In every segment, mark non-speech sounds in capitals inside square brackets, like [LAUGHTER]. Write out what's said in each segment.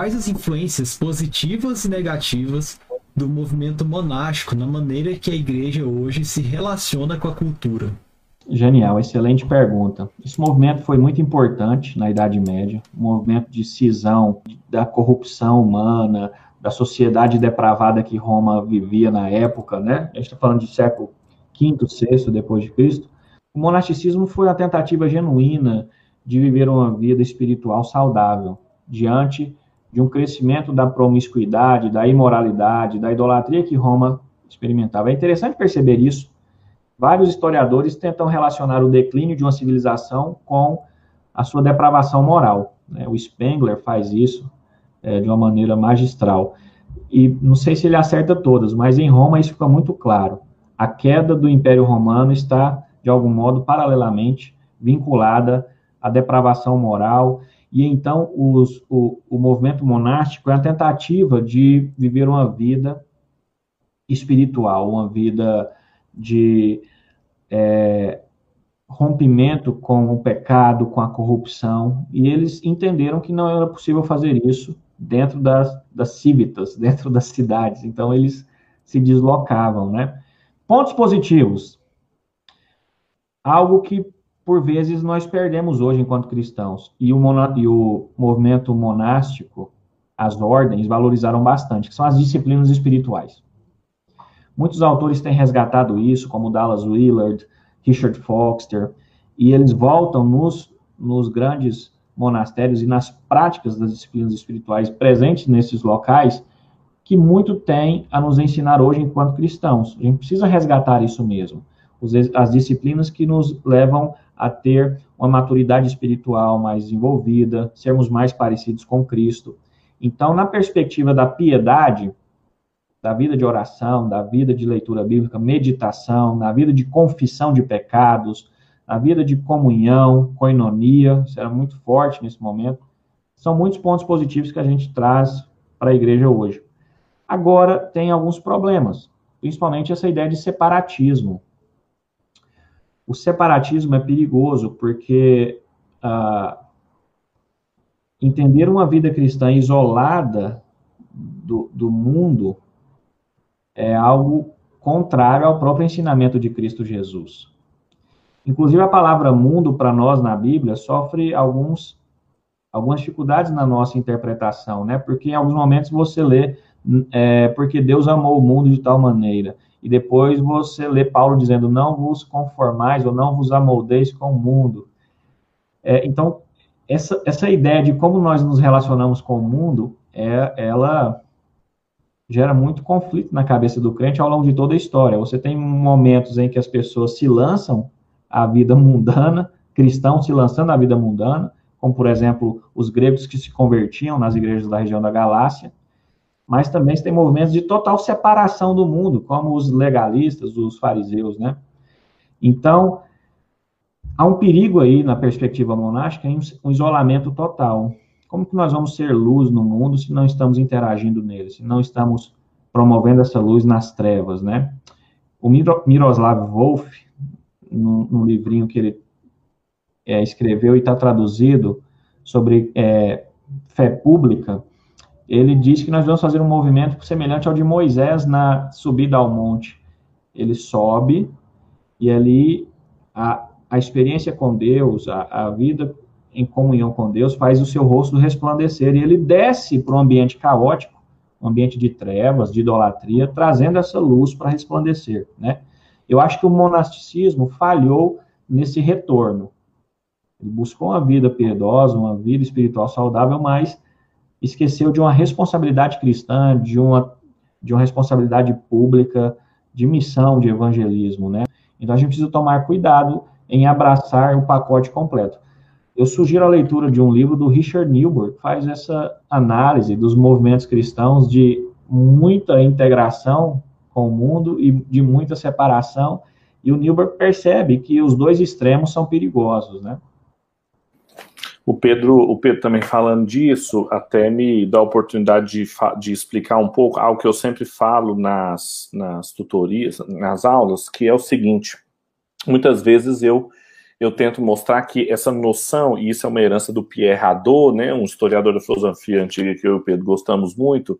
quais as influências positivas e negativas do movimento monástico na maneira que a igreja hoje se relaciona com a cultura? Genial, excelente pergunta. Esse movimento foi muito importante na Idade Média, um movimento de cisão da corrupção humana, da sociedade depravada que Roma vivia na época, né? A gente está falando de século V, VI depois de Cristo. O monasticismo foi uma tentativa genuína de viver uma vida espiritual saudável diante de um crescimento da promiscuidade, da imoralidade, da idolatria que Roma experimentava. É interessante perceber isso. Vários historiadores tentam relacionar o declínio de uma civilização com a sua depravação moral. Né? O Spengler faz isso é, de uma maneira magistral. E não sei se ele acerta todas, mas em Roma isso fica muito claro. A queda do Império Romano está, de algum modo, paralelamente vinculada à depravação moral e então os, o, o movimento monástico é a tentativa de viver uma vida espiritual, uma vida de é, rompimento com o pecado, com a corrupção, e eles entenderam que não era possível fazer isso dentro das, das [LAUGHS] dentro das cidades, então eles se deslocavam, né? Pontos positivos. Algo que por vezes nós perdemos hoje enquanto cristãos. E o, e o movimento monástico, as ordens, valorizaram bastante, que são as disciplinas espirituais. Muitos autores têm resgatado isso, como Dallas Willard, Richard Foster, e eles voltam nos, nos grandes monastérios e nas práticas das disciplinas espirituais presentes nesses locais, que muito tem a nos ensinar hoje enquanto cristãos. A gente precisa resgatar isso mesmo. As disciplinas que nos levam a ter uma maturidade espiritual mais desenvolvida, sermos mais parecidos com Cristo. Então, na perspectiva da piedade, da vida de oração, da vida de leitura bíblica, meditação, na vida de confissão de pecados, na vida de comunhão, coinonia, isso era muito forte nesse momento. São muitos pontos positivos que a gente traz para a igreja hoje. Agora, tem alguns problemas, principalmente essa ideia de separatismo o separatismo é perigoso porque ah, entender uma vida cristã isolada do, do mundo é algo contrário ao próprio ensinamento de Cristo Jesus. Inclusive, a palavra mundo, para nós na Bíblia, sofre alguns, algumas dificuldades na nossa interpretação, né? Porque em alguns momentos você lê, é, porque Deus amou o mundo de tal maneira e depois você lê Paulo dizendo: não vos conformais ou não vos amoldeis com o mundo. É, então, essa, essa ideia de como nós nos relacionamos com o mundo, é, ela gera muito conflito na cabeça do crente ao longo de toda a história. Você tem momentos em que as pessoas se lançam à vida mundana, cristãos se lançando à vida mundana, como, por exemplo, os gregos que se convertiam nas igrejas da região da Galácia, mas também tem movimentos de total separação do mundo, como os legalistas, os fariseus, né? Então, há um perigo aí na perspectiva monástica em um isolamento total. Como que nós vamos ser luz no mundo se não estamos interagindo nele, se não estamos promovendo essa luz nas trevas, né? O Miroslav Wolf, num, livrinho que ele é, escreveu e está traduzido sobre é, fé pública, ele diz que nós vamos fazer um movimento semelhante ao de Moisés na subida ao monte. Ele sobe e ali a, a experiência com Deus, a, a vida em comunhão com Deus, faz o seu rosto resplandecer. E ele desce para um ambiente caótico, um ambiente de trevas, de idolatria, trazendo essa luz para resplandecer. Né? Eu acho que o monasticismo falhou nesse retorno. Ele buscou uma vida piedosa, uma vida espiritual saudável, mas esqueceu de uma responsabilidade cristã, de uma, de uma responsabilidade pública, de missão de evangelismo, né? Então a gente precisa tomar cuidado em abraçar o pacote completo. Eu sugiro a leitura de um livro do Richard Newberg, que faz essa análise dos movimentos cristãos de muita integração com o mundo e de muita separação, e o Newberg percebe que os dois extremos são perigosos, né? O Pedro, o Pedro também falando disso, até me dá a oportunidade de, de explicar um pouco algo que eu sempre falo nas, nas tutorias, nas aulas, que é o seguinte: muitas vezes eu eu tento mostrar que essa noção, e isso é uma herança do Pierre Hadot, né, um historiador da filosofia antiga que eu e o Pedro gostamos muito,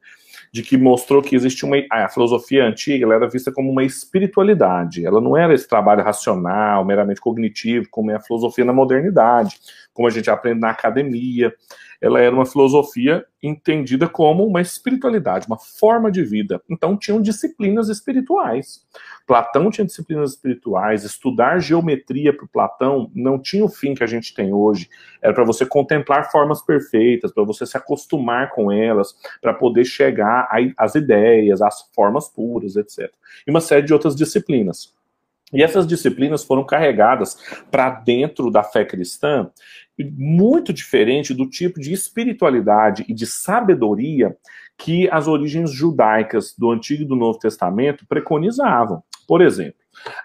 de que mostrou que existe uma a filosofia antiga, ela era vista como uma espiritualidade. Ela não era esse trabalho racional, meramente cognitivo, como é a filosofia na modernidade, como a gente aprende na academia ela era uma filosofia entendida como uma espiritualidade, uma forma de vida. Então tinham disciplinas espirituais. Platão tinha disciplinas espirituais. Estudar geometria para Platão não tinha o fim que a gente tem hoje. Era para você contemplar formas perfeitas, para você se acostumar com elas, para poder chegar às ideias, às formas puras, etc. E uma série de outras disciplinas. E essas disciplinas foram carregadas para dentro da fé cristã, muito diferente do tipo de espiritualidade e de sabedoria que as origens judaicas do Antigo e do Novo Testamento preconizavam. Por exemplo,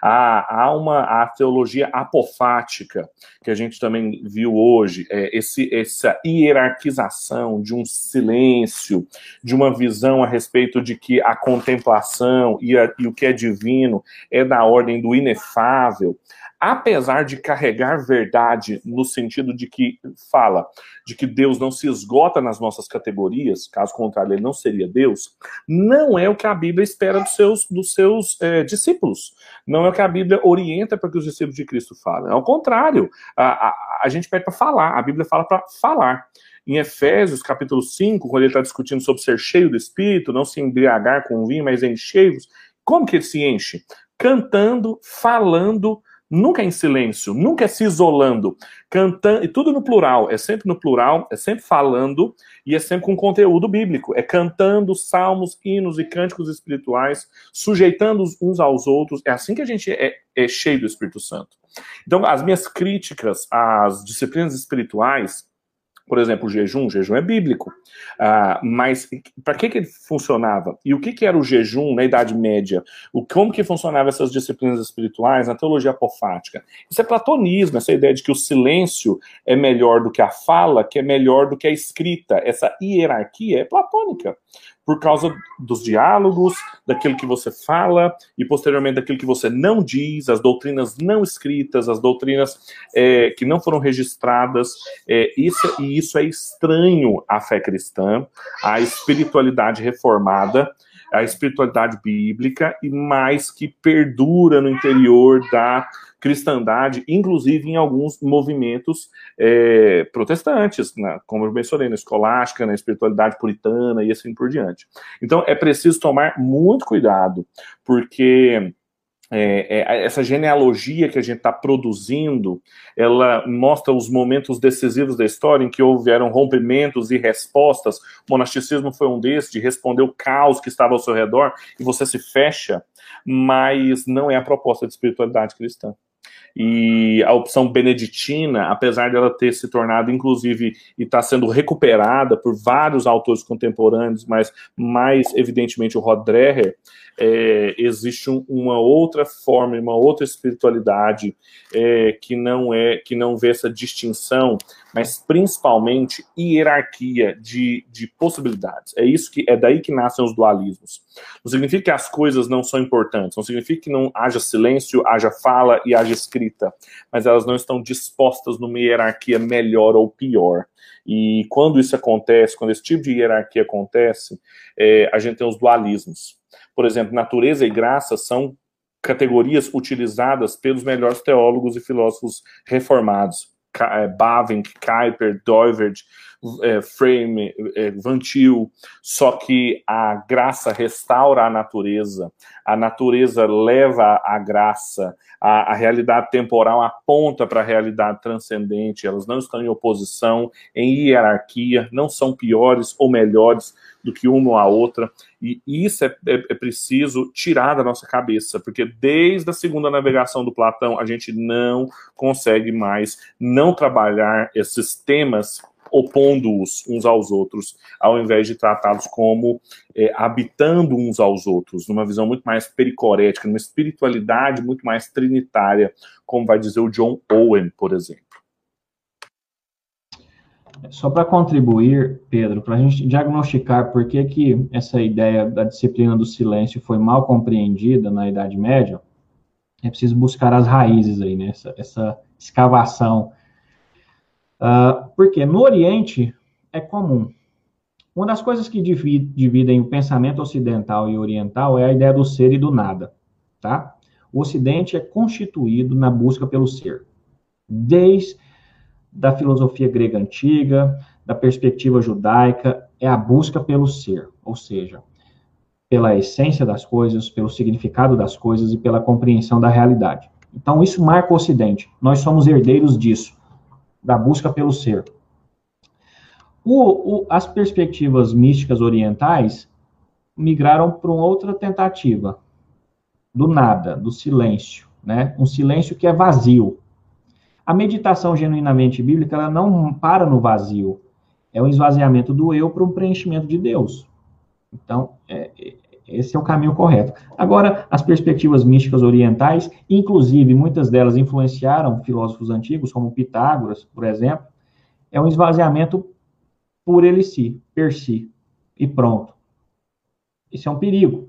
Há, há uma a teologia apofática, que a gente também viu hoje, é, esse, essa hierarquização de um silêncio, de uma visão a respeito de que a contemplação e, a, e o que é divino é da ordem do inefável apesar de carregar verdade no sentido de que fala de que Deus não se esgota nas nossas categorias, caso contrário, ele não seria Deus, não é o que a Bíblia espera dos seus, dos seus é, discípulos. Não é o que a Bíblia orienta para que os discípulos de Cristo falem. Ao contrário, a, a, a gente pede para falar, a Bíblia fala para falar. Em Efésios, capítulo 5, quando ele está discutindo sobre ser cheio do Espírito, não se embriagar com vinho, mas enchei-vos, como que ele se enche? Cantando, falando, Nunca em silêncio, nunca se isolando, cantando, e tudo no plural, é sempre no plural, é sempre falando e é sempre com conteúdo bíblico, é cantando salmos, hinos e cânticos espirituais, sujeitando uns aos outros, é assim que a gente é, é cheio do Espírito Santo. Então, as minhas críticas às disciplinas espirituais, por exemplo, o jejum, o jejum é bíblico. Ah, mas para que, que ele funcionava? E o que, que era o jejum na Idade Média? O, como que funcionavam essas disciplinas espirituais na teologia apofática? Isso é platonismo, essa ideia de que o silêncio é melhor do que a fala, que é melhor do que a escrita. Essa hierarquia é platônica por causa dos diálogos, daquilo que você fala e posteriormente daquilo que você não diz, as doutrinas não escritas, as doutrinas é, que não foram registradas. É, isso, e isso é estranho à fé cristã, à espiritualidade reformada, à espiritualidade bíblica e mais que perdura no interior da cristandade, inclusive em alguns movimentos é, protestantes, né, como eu mencionei, na escolástica, na espiritualidade puritana e assim por diante. Então é preciso tomar muito cuidado, porque é, é, essa genealogia que a gente está produzindo, ela mostra os momentos decisivos da história em que houveram rompimentos e respostas. O monasticismo foi um desses, de responder o caos que estava ao seu redor, e você se fecha, mas não é a proposta de espiritualidade cristã. E a opção beneditina, apesar dela ter se tornado, inclusive, e está sendo recuperada por vários autores contemporâneos, mas mais evidentemente o Rod Dreher, é, existe um, uma outra forma, uma outra espiritualidade é, que não é que não vê essa distinção, mas principalmente hierarquia de, de possibilidades. É isso que é daí que nascem os dualismos. Não significa que as coisas não são importantes, não significa que não haja silêncio, haja fala e haja escrita, mas elas não estão dispostas numa hierarquia melhor ou pior. E quando isso acontece, quando esse tipo de hierarquia acontece, é, a gente tem os dualismos. Por exemplo, natureza e graça são categorias utilizadas pelos melhores teólogos e filósofos reformados. É, Bavinck, Kuyper, Doivert, é, Frame, é, Van Til, só que a graça restaura a natureza, a natureza leva a graça, a, a realidade temporal aponta para a realidade transcendente, elas não estão em oposição, em hierarquia, não são piores ou melhores do que uma ou a outra, e isso é, é, é, preciso tirar da nossa cabeça, porque desde a segunda navegação do Platão, a gente não consegue mais não trabalhar esses temas opondo-os uns aos outros, ao invés de tratá-los como é, habitando uns aos outros, numa visão muito mais pericorética, numa espiritualidade muito mais trinitária, como vai dizer o John Owen, por exemplo. Só para contribuir, Pedro, para a gente diagnosticar por que, que essa ideia da disciplina do silêncio foi mal compreendida na Idade Média, é preciso buscar as raízes aí, né? Essa, essa escavação. Uh, porque no Oriente é comum. Uma das coisas que dividem o pensamento ocidental e oriental é a ideia do ser e do nada, tá? O Ocidente é constituído na busca pelo ser, desde da filosofia grega antiga, da perspectiva judaica, é a busca pelo ser, ou seja, pela essência das coisas, pelo significado das coisas e pela compreensão da realidade. Então, isso marca o Ocidente. Nós somos herdeiros disso, da busca pelo ser. O, o, as perspectivas místicas orientais migraram para uma outra tentativa, do nada, do silêncio, né? Um silêncio que é vazio. A meditação genuinamente bíblica ela não para no vazio, é o esvaziamento do eu para um preenchimento de Deus. Então, é, é, esse é o caminho correto. Agora, as perspectivas místicas orientais, inclusive muitas delas influenciaram filósofos antigos, como Pitágoras, por exemplo, é um esvaziamento por ele si, per si, e pronto. Isso é um perigo.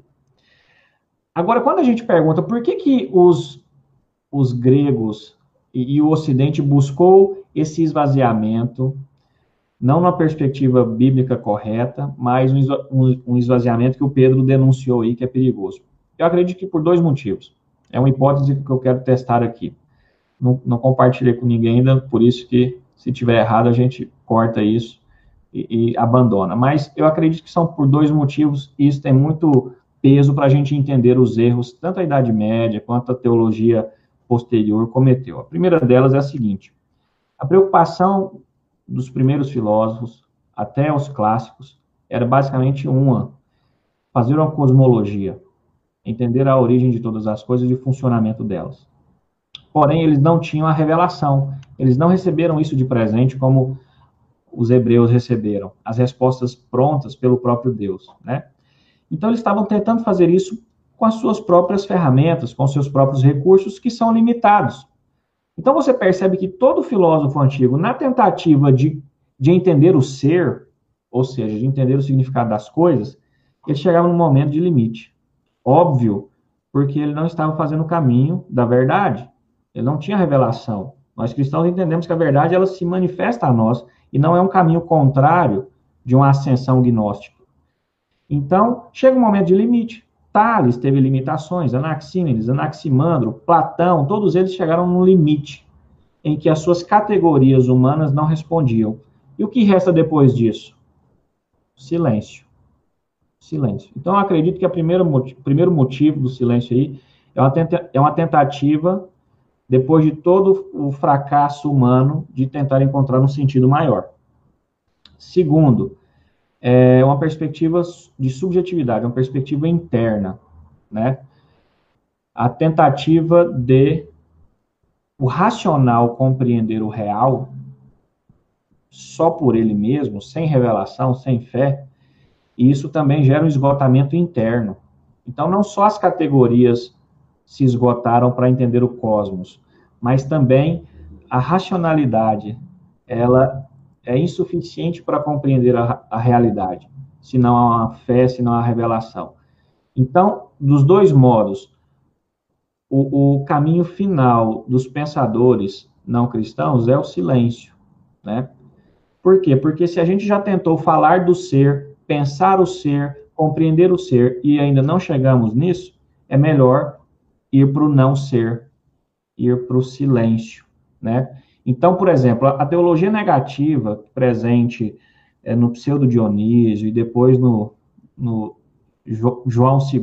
Agora, quando a gente pergunta por que, que os, os gregos e, e o Ocidente buscou esse esvaziamento não na perspectiva bíblica correta, mas um esvaziamento que o Pedro denunciou aí que é perigoso. Eu acredito que por dois motivos. É uma hipótese que eu quero testar aqui. Não, não compartilhei com ninguém ainda, por isso que se tiver errado a gente corta isso e, e abandona. Mas eu acredito que são por dois motivos e isso tem muito peso para a gente entender os erros, tanto a Idade Média quanto a teologia posterior cometeu. A primeira delas é a seguinte: a preocupação dos primeiros filósofos até os clássicos, era basicamente uma: fazer uma cosmologia, entender a origem de todas as coisas e o funcionamento delas. Porém, eles não tinham a revelação, eles não receberam isso de presente como os hebreus receberam, as respostas prontas pelo próprio Deus, né? Então, eles estavam tentando fazer isso com as suas próprias ferramentas, com seus próprios recursos, que são limitados. Então você percebe que todo filósofo antigo, na tentativa de, de entender o ser, ou seja, de entender o significado das coisas, ele chegava num momento de limite. Óbvio, porque ele não estava fazendo o caminho da verdade. Ele não tinha revelação. Nós cristãos entendemos que a verdade ela se manifesta a nós e não é um caminho contrário de uma ascensão gnóstica. Então, chega um momento de limite. Tales teve limitações, Anaxímenes, Anaximandro, Platão, todos eles chegaram num limite em que as suas categorias humanas não respondiam. E o que resta depois disso? Silêncio. Silêncio. Então, eu acredito que o primeiro motivo do silêncio aí é é uma tentativa, depois de todo o fracasso humano, de tentar encontrar um sentido maior. Segundo, é uma perspectiva de subjetividade, uma perspectiva interna, né? A tentativa de o racional compreender o real só por ele mesmo, sem revelação, sem fé, e isso também gera um esgotamento interno. Então, não só as categorias se esgotaram para entender o cosmos, mas também a racionalidade, ela é insuficiente para compreender a, a realidade, se não há fé, se não há revelação. Então, dos dois modos, o, o caminho final dos pensadores não cristãos é o silêncio, né? Por quê? Porque se a gente já tentou falar do ser, pensar o ser, compreender o ser e ainda não chegamos nisso, é melhor ir para o não ser, ir para o silêncio, né? Então, por exemplo, a teologia negativa presente é, no pseudo Dionísio e depois no, no João II,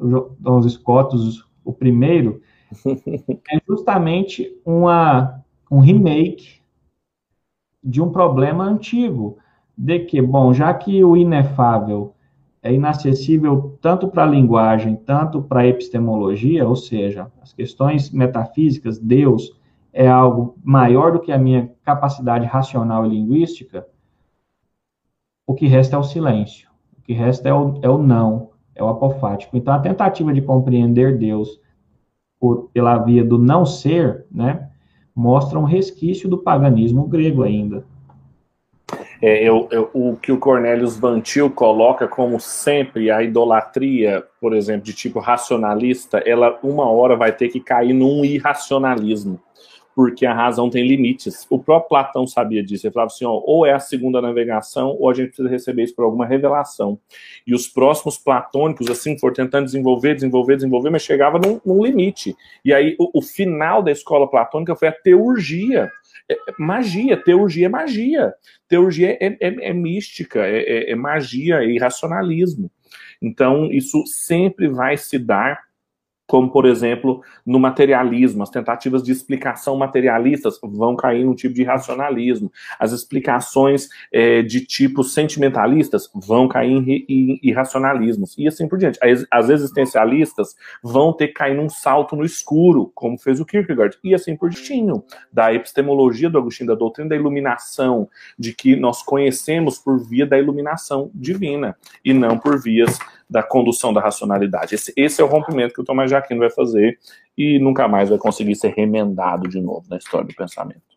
[LAUGHS] Dom Scotus, o primeiro, [LAUGHS] é justamente uma, um remake de um problema antigo, de que, bom, já que o inefável é inacessível tanto para a linguagem, tanto para a epistemologia, ou seja, as questões metafísicas, Deus, é algo maior do que a minha capacidade racional e linguística, o que resta é o silêncio, o que resta é o, é o não, é o apofático. Então, a tentativa de compreender Deus por, pela via do não ser, né, mostra um resquício do paganismo grego ainda. É, eu, eu, o que o Cornelius Vantil coloca como sempre a idolatria, por exemplo, de tipo racionalista, ela uma hora vai ter que cair num irracionalismo porque a razão tem limites. O próprio Platão sabia disso. Ele falava assim: ó, ou é a segunda navegação, ou a gente precisa receber isso por alguma revelação. E os próximos platônicos, assim, foram tentando desenvolver, desenvolver, desenvolver, mas chegava num, num limite. E aí, o, o, final da escola platônica foi a teurgia. É, é magia, teurgia é magia. Teurgia é, é, é mística, é, é, magia, é irracionalismo. Então, isso sempre vai se dar como, por exemplo, no materialismo. As tentativas de explicação materialistas vão cair num tipo de racionalismo. As explicações é, de tipo sentimentalistas vão cair em, em irracionalismos. E assim por diante. As existencialistas vão ter que cair num salto no escuro, como fez o Kierkegaard. E assim por diante. Da epistemologia do Agostinho, da doutrina da iluminação, de que nós conhecemos por via da iluminação divina e não por vias da condução da racionalidade. Esse, esse é o rompimento que o Tomás de Aquino vai fazer e nunca mais vai conseguir ser remendado de novo na história do pensamento.